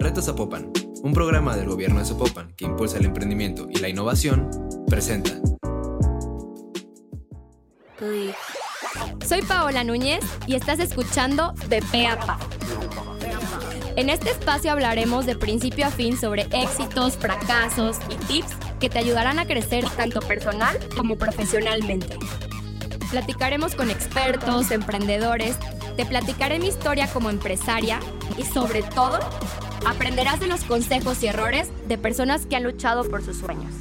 Reto Zapopan, un programa del gobierno de Zapopan que impulsa el emprendimiento y la innovación, presenta. Soy Paola Núñez y estás escuchando De Peapa. En este espacio hablaremos de principio a fin sobre éxitos, fracasos y tips que te ayudarán a crecer tanto personal como profesionalmente. Platicaremos con expertos, emprendedores, te platicaré mi historia como empresaria y sobre todo aprenderás de los consejos y errores de personas que han luchado por sus sueños.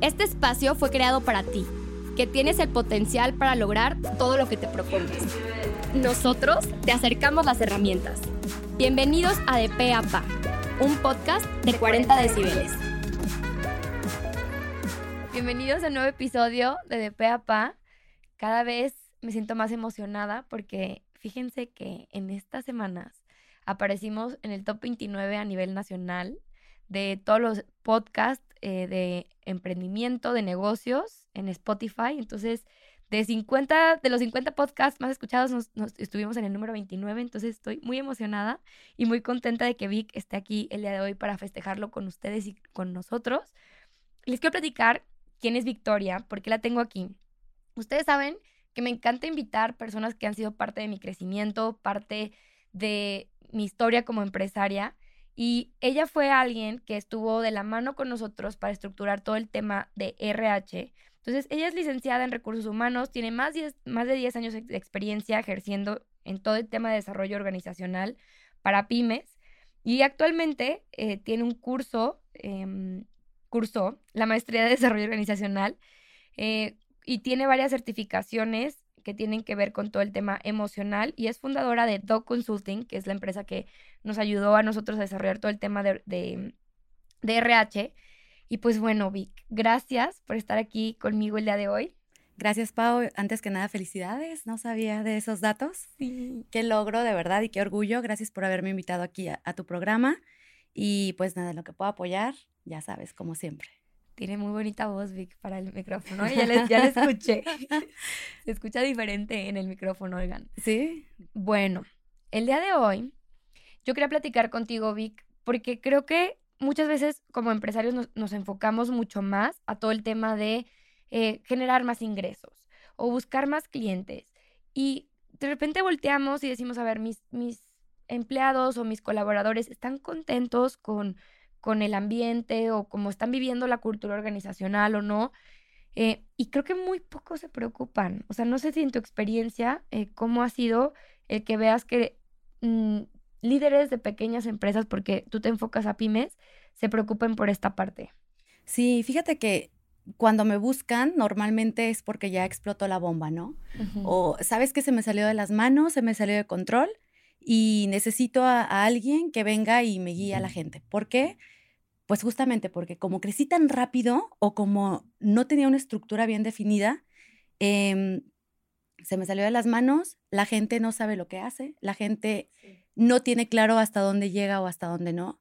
Este espacio fue creado para ti, que tienes el potencial para lograr todo lo que te propongas. Nosotros te acercamos las herramientas. Bienvenidos a De P a Pa, un podcast de 40 decibeles. Bienvenidos a un nuevo episodio de De P a Pa. Cada vez me siento más emocionada porque fíjense que en estas semanas aparecimos en el top 29 a nivel nacional de todos los podcasts eh, de emprendimiento, de negocios en Spotify. Entonces, de 50, de los 50 podcasts más escuchados, nos, estuvimos en el número 29. Entonces, estoy muy emocionada y muy contenta de que Vic esté aquí el día de hoy para festejarlo con ustedes y con nosotros. Les quiero platicar quién es Victoria, por qué la tengo aquí. Ustedes saben que me encanta invitar personas que han sido parte de mi crecimiento, parte de mi historia como empresaria. Y ella fue alguien que estuvo de la mano con nosotros para estructurar todo el tema de RH. Entonces, ella es licenciada en recursos humanos, tiene más, más de 10 años de experiencia ejerciendo en todo el tema de desarrollo organizacional para pymes. Y actualmente eh, tiene un curso, eh, cursó la maestría de desarrollo organizacional eh, y tiene varias certificaciones que tienen que ver con todo el tema emocional y es fundadora de Dog Consulting, que es la empresa que nos ayudó a nosotros a desarrollar todo el tema de, de, de RH. Y pues bueno, Vic, gracias por estar aquí conmigo el día de hoy. Gracias, Pau. Antes que nada, felicidades. No sabía de esos datos. Sí. Qué logro, de verdad, y qué orgullo. Gracias por haberme invitado aquí a, a tu programa. Y pues nada, lo que puedo apoyar, ya sabes, como siempre. Tiene muy bonita voz, Vic, para el micrófono. Ya le, ya le escuché. Se escucha diferente en el micrófono, oigan. Sí. Bueno, el día de hoy yo quería platicar contigo, Vic, porque creo que muchas veces como empresarios nos, nos enfocamos mucho más a todo el tema de eh, generar más ingresos o buscar más clientes. Y de repente volteamos y decimos, a ver, mis, mis empleados o mis colaboradores están contentos con con el ambiente o cómo están viviendo la cultura organizacional o no. Eh, y creo que muy pocos se preocupan. O sea, no sé si en tu experiencia, eh, cómo ha sido el que veas que mm, líderes de pequeñas empresas, porque tú te enfocas a pymes, se preocupen por esta parte. Sí, fíjate que cuando me buscan, normalmente es porque ya explotó la bomba, ¿no? O sabes que se me salió de las manos, se me salió de control y necesito a, alguien que venga y me guíe a la gente. ¿Por qué? Pues justamente porque como crecí tan rápido o como no tenía una estructura bien definida, em, se me salió de las manos, la gente no sabe lo que hace, la gente no tiene claro hasta dónde llega o hasta dónde no.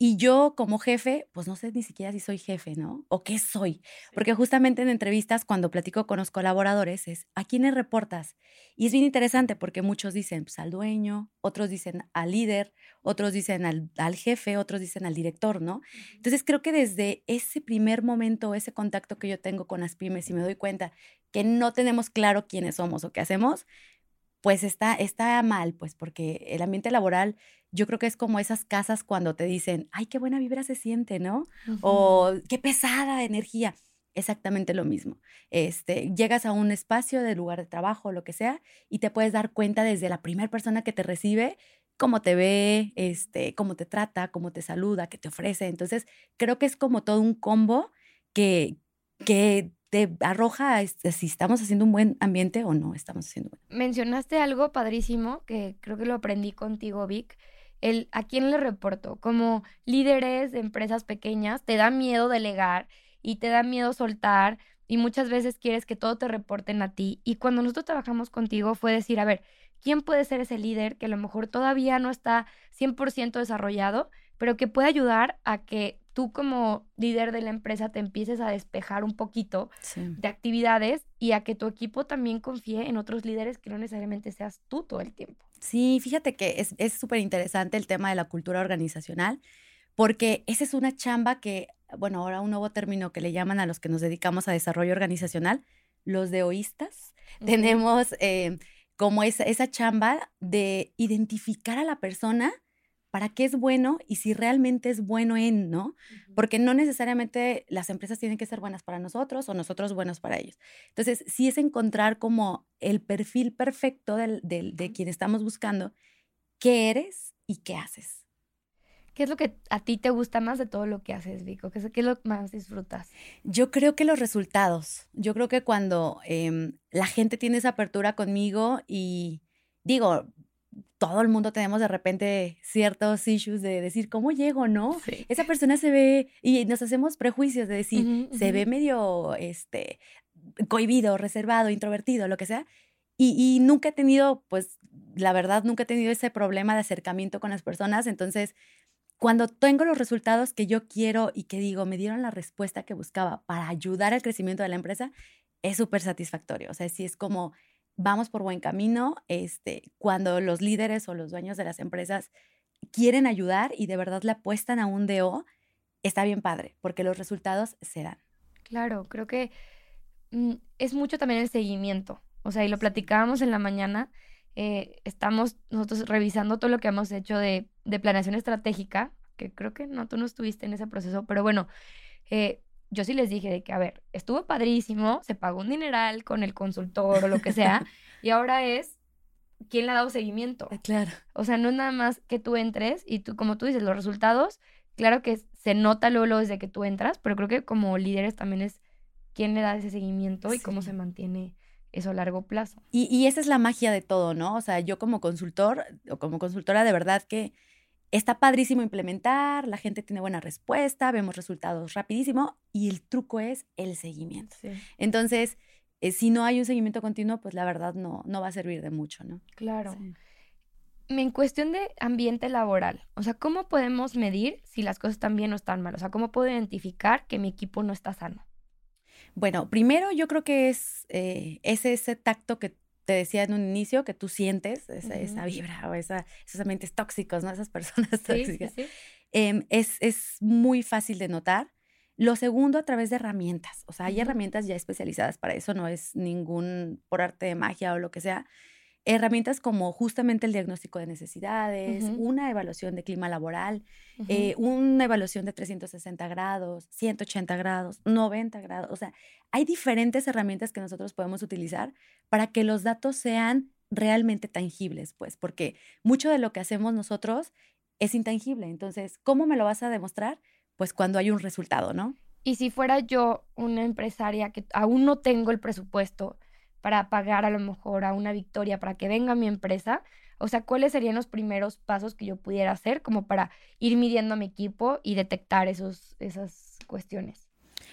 Y yo como jefe, pues no sé ni siquiera si soy jefe, ¿no? O qué soy. Porque justamente en entrevistas, cuando platico con los colaboradores, es ¿a quiénes reportas? Y es bien interesante porque muchos dicen pues, al dueño, otros dicen al líder, otros dicen al, al, jefe, otros dicen al director, ¿no? Entonces creo que desde ese primer momento, ese contacto que yo tengo con las pymes y me doy cuenta que no tenemos claro quiénes somos o qué hacemos, pues está, está mal, pues porque el ambiente laboral yo creo que es como esas casas cuando te dicen, ay, qué buena vibra se siente, ¿no? O qué pesada energía. Exactamente lo mismo. Este, llegas a un espacio de lugar de trabajo, lo que sea, y te puedes dar cuenta desde la primera persona que te recibe cómo te ve, este, cómo te trata, cómo te saluda, qué te ofrece. Entonces, creo que es como todo un combo que, que te arroja este, si estamos haciendo un buen ambiente o no estamos haciendo un buen. Mencionaste algo padrísimo que creo que lo aprendí contigo, Vic, el a quién le reporto. Como líderes de empresas pequeñas, te da miedo delegar y te da miedo soltar y muchas veces quieres que todo te reporten a ti. Y cuando nosotros trabajamos contigo fue decir, a ver, ¿quién puede ser ese líder que a lo mejor todavía no está 100% desarrollado, pero que puede ayudar a que tú como líder de la empresa te empieces a despejar un poquito de actividades y a que tu equipo también confíe en otros líderes que no necesariamente seas tú todo el tiempo. Sí, fíjate que es súper interesante el tema de la cultura organizacional, porque esa es una chamba que, bueno, ahora un nuevo término que le llaman a los que nos dedicamos a desarrollo organizacional, los deoístas. Tenemos eh, como esa, esa chamba de identificar a la persona para qué es bueno y si realmente es bueno en, ¿no? Porque no necesariamente las empresas tienen que ser buenas para nosotros o nosotros buenos para ellos. Entonces, sí es encontrar como el perfil perfecto del, de quien estamos buscando, qué eres y qué haces. ¿Qué es lo que a ti te gusta más de todo lo que haces, Vico? ¿Qué es, qué es lo que más disfrutas? Yo creo que los resultados. Yo creo que cuando em, la gente tiene esa apertura conmigo y digo, todo el mundo tenemos de repente ciertos issues de decir, ¿cómo llego, no? Esa persona se ve, y nos hacemos prejuicios de decir, se ve medio, este, cohibido, reservado, introvertido, lo que sea. Y, y, nunca he tenido, pues, la verdad, nunca he tenido ese problema de acercamiento con las personas. Entonces, cuando tengo los resultados que yo quiero y que digo, me dieron la respuesta que buscaba para ayudar al crecimiento de la empresa, es súper satisfactorio. O sea, si es como vamos por buen camino. Este, cuando los líderes o los dueños de las empresas quieren ayudar y de verdad le apuestan a un DO, está bien padre, porque los resultados se dan. Claro, creo que mm, es mucho también el seguimiento. O sea, y lo platicábamos en la mañana, eh, estamos nosotros revisando todo lo que hemos hecho de, de, planeación estratégica, que creo que no, tú no estuviste en ese proceso, pero bueno, eh, yo sí les dije de que, a ver, estuvo padrísimo, se pagó un dineral con el consultor o lo que sea, y ahora es quién le ha dado seguimiento. Ah, claro. O sea, no es nada más que tú entres y tú, como tú dices, los resultados, claro que se nota luego, desde que tú entras, pero creo que como líderes también es quién le da ese seguimiento y cómo se mantiene eso a largo plazo. Y, y esa es la magia de todo, ¿no? O sea, yo como consultor o como consultora de verdad que Está padrísimo implementar, la gente tiene buena respuesta, vemos resultados rapidísimo y el truco es el seguimiento. Entonces, eh, si no hay un seguimiento continuo, pues la verdad no, no va a servir de mucho, ¿no? Claro. En cuestión de ambiente laboral, o sea, ¿cómo podemos medir si las cosas están bien o están mal? O sea, ¿cómo puedo identificar que mi equipo no está sano? Bueno, primero yo creo que es, eh, ese tacto que te decía en un inicio que tú sientes esa, vibra o esa, esos ambientes tóxicos, ¿no? Esas personas tóxicas. Em, es, es muy fácil de notar. Lo segundo, a través de herramientas. O sea, hay herramientas ya especializadas para eso, no es ningún por arte de magia o lo que sea, herramientas como justamente el diagnóstico de necesidades, una evaluación de clima laboral, eh, una evaluación de 360 grados, 180 grados, 90 grados. O sea, hay diferentes herramientas que nosotros podemos utilizar para que los datos sean realmente tangibles, pues, porque mucho de lo que hacemos nosotros es intangible. Entonces, ¿cómo me lo vas a demostrar? Pues cuando hay un resultado, ¿no? Y si fuera yo una empresaria que aún no tengo el presupuesto, para pagar a lo mejor a una victoria para que venga mi empresa? O sea, ¿cuáles serían los primeros pasos que yo pudiera hacer como para ir midiendo a mi equipo y detectar esos, esas cuestiones?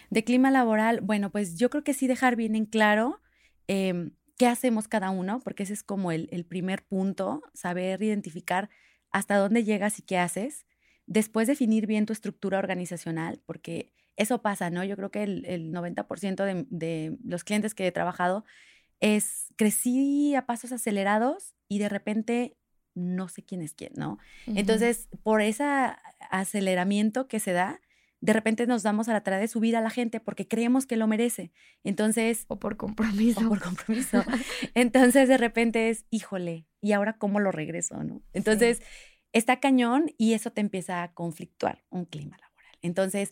De clima laboral, bueno, pues yo creo que sí dejar bien en claro em, qué hacemos cada uno, porque ese es como el, primer punto, saber identificar hasta dónde llegas y qué haces. Después definir bien tu estructura organizacional, porque eso pasa, ¿no? Yo creo que el, el 90% de, de los clientes que he trabajado es, crecí a pasos acelerados y de repente no sé quién es quién, ¿no? Entonces, por ese aceleramiento que se da, de repente nos damos a la tarea de subir a la gente porque creemos que lo merece. Entonces... O por compromiso. O por compromiso. Entonces, de repente es, híjole, ¿y ahora cómo lo regreso, no? Entonces, está cañón y eso te empieza a conflictuar un clima laboral. Entonces,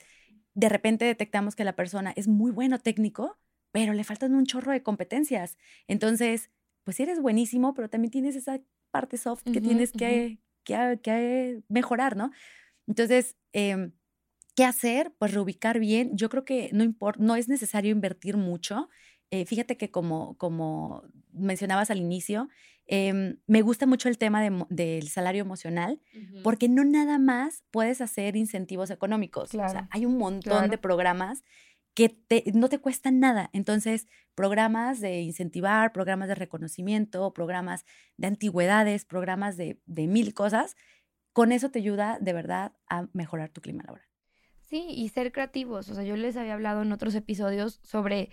de repente detectamos que la persona es muy bueno técnico, pero le faltan un chorro de competencias. Entonces, pues eres buenísimo, pero también tienes esa parte soft que tienes que, que, mejorar, ¿no? Entonces, em, ¿qué hacer? Pues reubicar bien. Yo creo que no, no es necesario invertir mucho. Eh, fíjate que como, como mencionabas al inicio, em, me gusta mucho el tema del salario emocional, porque no nada más puedes hacer incentivos económicos. O sea, hay un montón de programas que no te cuestan nada. Entonces, programas de incentivar, programas de reconocimiento, programas de antigüedades, programas de, de mil cosas, con eso te ayuda de verdad a mejorar tu clima laboral. Sí, y ser creativos. O sea, yo les había hablado en otros episodios sobre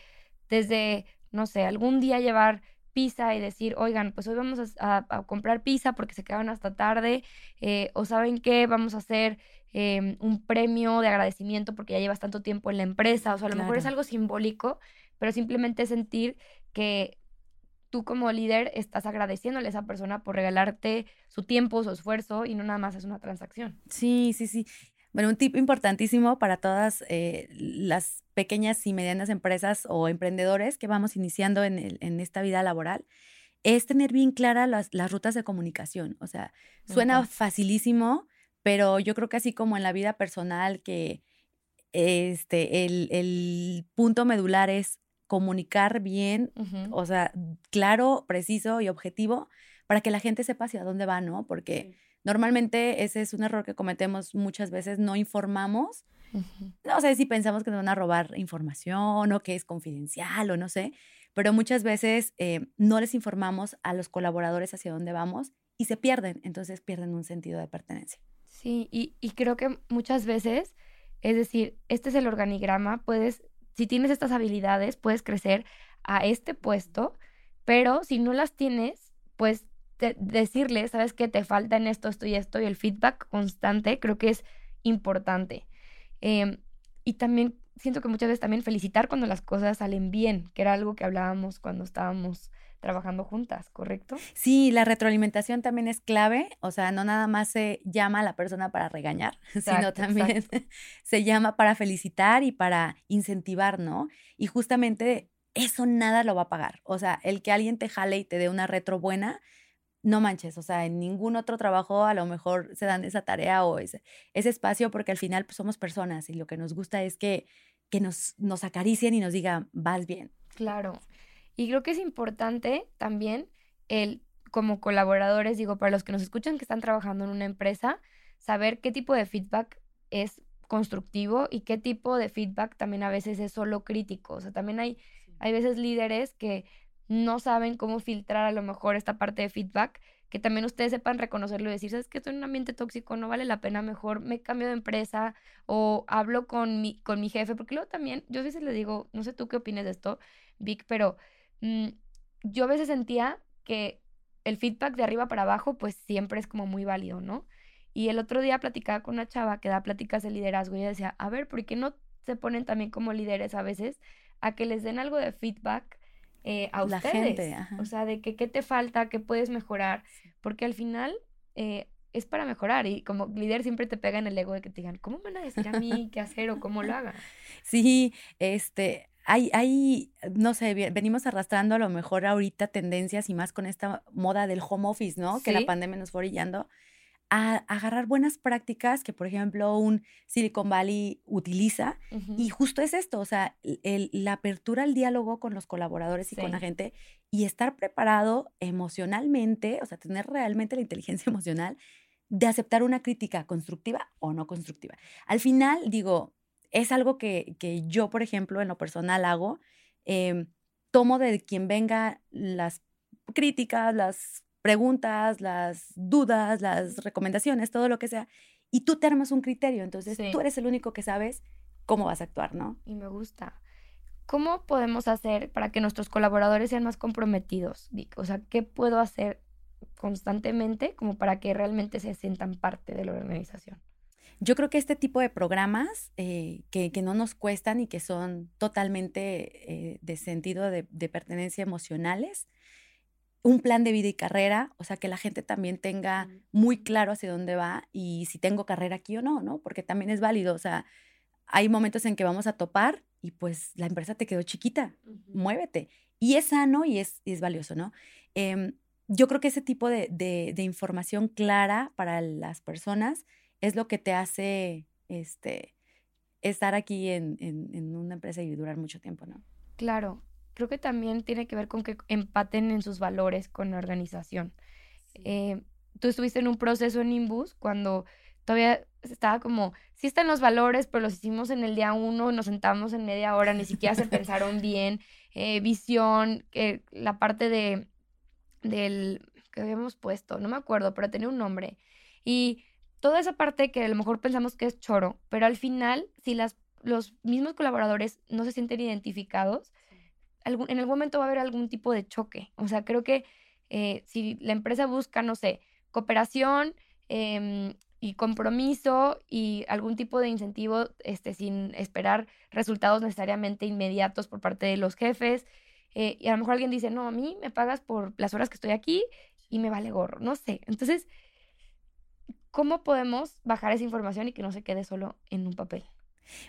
desde, no sé, algún día llevar pizza y decir, oigan, pues hoy vamos a, comprar pizza porque se quedaron hasta tarde, eh, o saben qué, vamos a hacer em, un premio de agradecimiento porque ya llevas tanto tiempo en la empresa, o sea, a lo mejor es algo simbólico, pero simplemente sentir que tú como líder estás agradeciéndole a esa persona por regalarte su tiempo, su esfuerzo y no nada más es una transacción. Sí, sí, sí. Bueno, un tip importantísimo para todas eh, las pequeñas y medianas empresas o emprendedores que vamos iniciando en, en esta vida laboral es tener bien claras las, rutas de comunicación. O sea, suena facilísimo, pero yo creo que así como en la vida personal que este, el, el punto medular es comunicar bien, o sea, claro, preciso y objetivo para que la gente sepa hacia dónde va, ¿no? Porque normalmente ese es un error que cometemos muchas veces, no informamos. No sé si pensamos que nos van a robar información o que es confidencial o no sé, pero muchas veces eh, no les informamos a los colaboradores hacia dónde vamos y se pierden, entonces pierden un sentido de pertenencia. Sí, y, y creo que muchas veces, es decir, este es el organigrama, puedes si tienes estas habilidades, puedes crecer a este puesto, pero si no las tienes, pues decirle, sabes que te falta en esto, esto y esto, y el feedback constante creo que es importante. Em, y también siento que muchas veces también felicitar cuando las cosas salen bien, que era algo que hablábamos cuando estábamos trabajando juntas, ¿correcto? Sí, la retroalimentación también es clave, o sea, no nada más se llama a la persona para regañar, sino también se llama para felicitar y para incentivar, ¿no? Y justamente eso nada lo va a pagar, o sea, el que alguien te jale y te dé una retro buena, no manches, o sea, en ningún otro trabajo a lo mejor se dan esa tarea o ese, ese espacio porque al final pues, somos personas y lo que nos gusta es que, que nos, nos acaricien y nos digan, vas bien. Claro. Y creo que es importante también el, como colaboradores, digo, para los que nos escuchan que están trabajando en una empresa, saber qué tipo de feedback es constructivo y qué tipo de feedback también a veces es solo crítico. O sea, también hay, hay veces líderes que no saben cómo filtrar a lo mejor esta parte de feedback, que también ustedes sepan reconocerlo y decir, sabes que estoy en un ambiente tóxico, no vale la pena, mejor me cambio de empresa o hablo con mi, con mi jefe, porque luego también, yo a veces le digo, no sé tú qué opinas de esto, Vic, pero Mm, yo a veces sentía que el feedback de arriba para abajo pues siempre es como muy válido, ¿no? Y el otro día platicaba con una chava que da pláticas de liderazgo y ella decía, a ver, ¿por qué no se ponen también como líderes a veces a que les den algo de feedback eh, a ustedes? o sea, de que qué te falta, qué puedes mejorar, porque al final eh, es para mejorar y como líder siempre te pega en el ego de que te digan, ¿cómo me van a decir a mí qué hacer o cómo lo haga? Sí, este, hay, hay, no sé, venimos arrastrando a lo mejor ahorita tendencias y más con esta moda del home office, ¿no? Que la pandemia nos fue orillando a agarrar buenas prácticas que, por ejemplo, un Silicon Valley utiliza. Y justo es esto, o sea, la apertura al diálogo con los colaboradores y con la gente y estar preparado emocionalmente, o sea, tener realmente la inteligencia emocional de aceptar una crítica constructiva o no constructiva. Al final, digo, es algo que, yo, por ejemplo, en lo personal hago. Em, tomo de quien venga las críticas, las preguntas, las dudas, las recomendaciones, todo lo que sea, y tú te armas un criterio. Entonces, tú eres el único que sabes cómo vas a actuar, ¿no? Y me gusta. ¿Cómo podemos hacer para que nuestros colaboradores sean más comprometidos? O sea, ¿qué puedo hacer constantemente como para que realmente se sientan parte de la organización? Yo creo que este tipo de programas eh, que, no nos cuestan y que son totalmente eh, de sentido de, pertenencia emocionales, un plan de vida y carrera, o sea, que la gente también tenga muy claro hacia dónde va y si tengo carrera aquí o no, ¿no? Porque también es válido, o sea, hay momentos en que vamos a topar y pues la empresa te quedó chiquita, muévete. Y es sano y es, es valioso, ¿no? Em, yo creo que ese tipo de, de, información clara para las personas es lo que te hace este, estar aquí en, en, una empresa y durar mucho tiempo, ¿no? Claro, creo que también tiene que ver con que empaten en sus valores con la organización. Eh, tú estuviste en un proceso en Imbus cuando todavía estaba como, sí están los valores, pero los hicimos en el día uno, nos sentamos en media hora, ni siquiera se pensaron bien, eh, visión, la parte de, del, que habíamos puesto, no me acuerdo, pero tenía un nombre. Y toda esa parte que a lo mejor pensamos que es choro, pero al final, si las, los mismos colaboradores no se sienten identificados, algún, en algún momento va a haber algún tipo de choque. O sea, creo que eh, si la empresa busca, no sé, cooperación em, y compromiso y algún tipo de incentivo este, sin esperar resultados necesariamente inmediatos por parte de los jefes. Eh, y a lo mejor alguien dice, no, a mí me pagas por las horas que estoy aquí y me vale gorro, no sé. Entonces, ¿cómo podemos bajar esa información y que no se quede solo en un papel?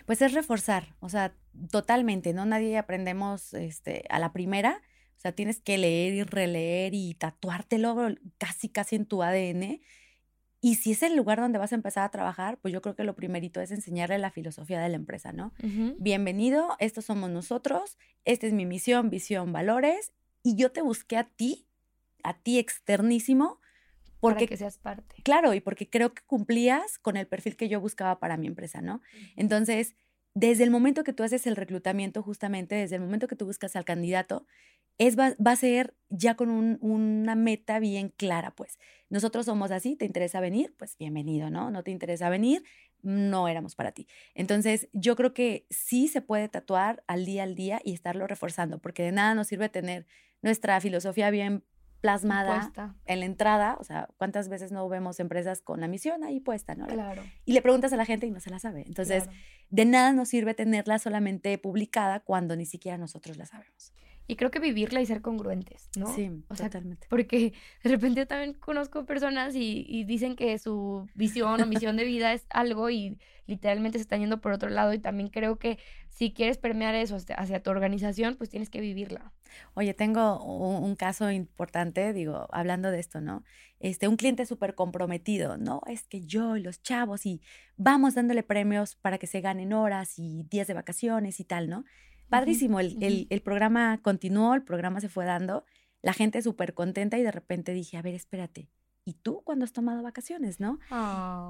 Pues es reforzar, o sea, totalmente, ¿no? Nadie aprendemos este, a la primera, o sea, tienes que leer y releer y tatuártelo casi, casi en tu ADN. Y si es el lugar donde vas a empezar a trabajar, pues yo creo que lo primerito es enseñarle la filosofía de la empresa, ¿no? Bienvenido, estos somos nosotros, esta es mi misión, visión, valores, y yo te busqué a ti, a ti externísimo, porque, para que seas parte. Claro, y porque creo que cumplías con el perfil que yo buscaba para mi empresa, ¿no? Entonces, desde el momento que tú haces el reclutamiento, justamente, desde el momento que tú buscas al candidato, es, va, a ser ya con una meta bien clara, pues. Nosotros somos así, ¿te interesa venir? Pues bienvenido, ¿no? No te interesa venir, no éramos para ti. Entonces, yo creo que sí se puede tatuar al día al día y estarlo reforzando, porque de nada nos sirve tener nuestra filosofía bien plasmada en la entrada, o sea, ¿cuántas veces no vemos empresas con la misión ahí puesta, no? Claro. Y le preguntas a la gente y no se la sabe. Entonces, de nada nos sirve tenerla solamente publicada cuando ni siquiera nosotros la sabemos. Y creo que vivirla y ser congruentes, ¿no? Sí, totalmente. Porque de repente yo también conozco personas y, y, dicen que su visión o misión de vida es algo y literalmente se están yendo por otro lado. Y también creo que si quieres permear eso hacia tu organización, pues tienes que vivirla. Oye, tengo un, caso importante, digo, hablando de esto, ¿no? Este, un cliente súper comprometido, ¿no? Es que yo y los chavos y vamos dándole premios para que se ganen horas y días de vacaciones y tal, ¿no? Padrísimo, el, el, programa continuó, el programa se fue dando, la gente súper contenta y de repente dije, a ver, espérate, ¿y tú cuándo has tomado vacaciones, no?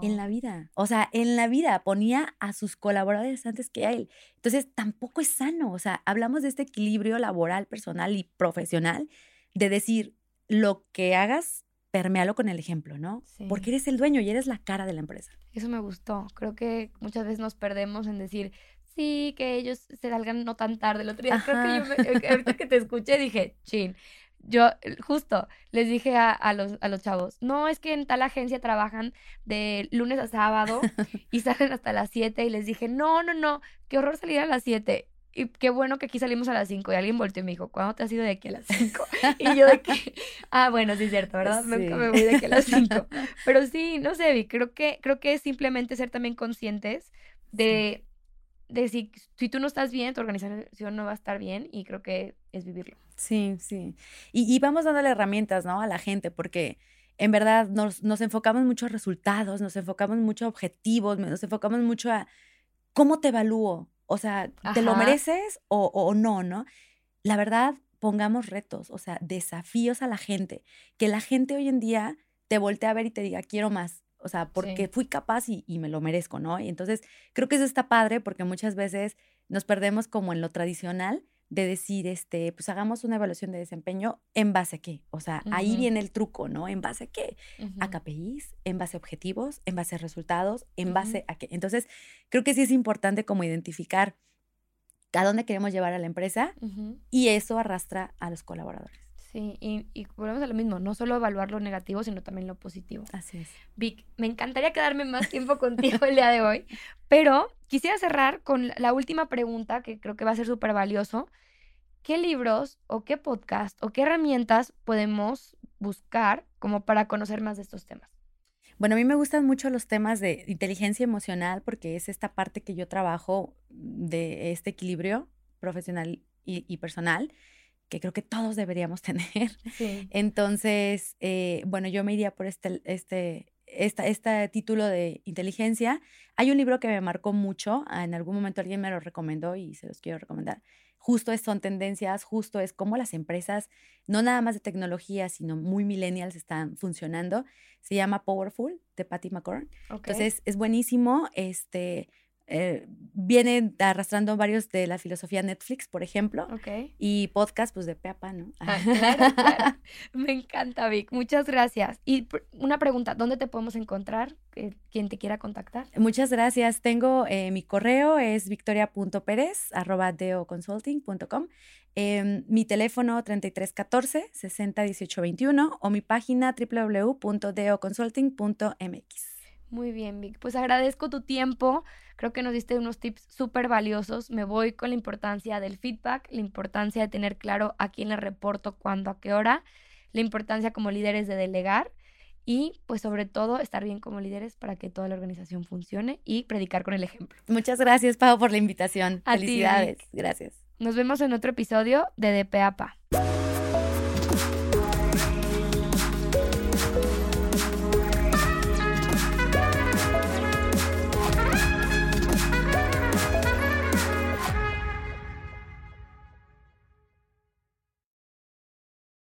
En la vida. O sea, en la vida ponía a sus colaboradores antes que a él. Entonces, tampoco es sano. O sea, hablamos de este equilibrio laboral, personal y profesional, de decir, lo que hagas, permealo con el ejemplo, ¿no? Porque eres el dueño y eres la cara de la empresa. Eso me gustó. Creo que muchas veces nos perdemos en decir, sí, que ellos se salgan no tan tarde. El otro día, creo que yo, eh, ahorita que te escuché, dije, chin, yo eh, justo les dije a, los, a los chavos, no, es que en tal agencia trabajan de lunes a sábado y salen hasta las 7 y les dije, no, no, no, qué horror salir a las 7. Y qué bueno que aquí salimos a las 5 y alguien volteó y me dijo, ¿cuándo te has ido de aquí a las 5? Y yo de que, ah, bueno, sí es cierto, ¿verdad? Nunca me voy de aquí a las 5. Pero sí, no sé, creo que, creo que es simplemente ser también conscientes de de si, si tú no estás bien, tu organización no va a estar bien y creo que es vivirlo. Sí, sí. Y, y vamos dándole herramientas, ¿no? A la gente, porque en verdad nos, nos enfocamos mucho a resultados, nos enfocamos mucho a objetivos, nos enfocamos mucho a cómo te evalúo. O sea, ¿te lo mereces o, o no, no? La verdad, pongamos retos, o sea, desafíos a la gente. Que la gente hoy en día te voltee a ver y te diga, quiero más o sea, porque fui capaz y, me lo merezco, ¿no? Y entonces creo que eso está padre porque muchas veces nos perdemos como en lo tradicional de decir, este, pues hagamos una evaluación de desempeño en base a qué. O sea, ahí viene el truco, ¿no? ¿En base a qué? A KPIs, en base a objetivos, en base a resultados, en base a qué. Entonces, creo que sí es importante como identificar a dónde queremos llevar a la empresa y eso arrastra a los colaboradores. Sí, y, y, volvemos a lo mismo, no solo evaluar lo negativo, sino también lo positivo. Así es. Vic, me encantaría quedarme más tiempo contigo el día de hoy, pero quisiera cerrar con la última pregunta que creo que va a ser súper valioso. ¿Qué libros o qué podcast o qué herramientas podemos buscar como para conocer más de estos temas? Bueno, a mí me gustan mucho los temas de inteligencia emocional porque es esta parte que yo trabajo de este equilibrio profesional y, y personal que creo que todos deberíamos tener. Entonces, eh, bueno, yo me iría por este, este, esta, este título de inteligencia. Hay un libro que me marcó mucho, ah, en algún momento alguien me lo recomendó y se los quiero recomendar. Justo es, son tendencias, justo es cómo las empresas, no nada más de tecnología, sino muy millennials están funcionando. Se llama Powerful, de Patty McCorn. Entonces, es buenísimo. Este, eh, viene arrastrando varios de la filosofía Netflix, por ejemplo, Ok. y podcast, pues de pe a pa, ¿no? Ah, claro, claro. Me encanta, Vic. Muchas gracias. Y una pregunta, ¿dónde te podemos encontrar? Eh, Quien te quiera contactar. Muchas gracias. Tengo eh, mi correo es victoria.perez arroba deoconsulting.com, em, mi teléfono 3314 60 18 21 o mi página www.deoconsulting.mx. Muy bien, Vic. Pues agradezco tu tiempo. Creo que nos diste unos tips súper valiosos. Me voy con la importancia del feedback, la importancia de tener claro a quién le reporto, cuándo, a qué hora, la importancia como líderes de delegar y pues sobre todo estar bien como líderes para que toda la organización funcione y predicar con el ejemplo. Muchas gracias, Pau, por la invitación. A Felicidades. Gracias. Nos vemos en otro episodio de DPAPA.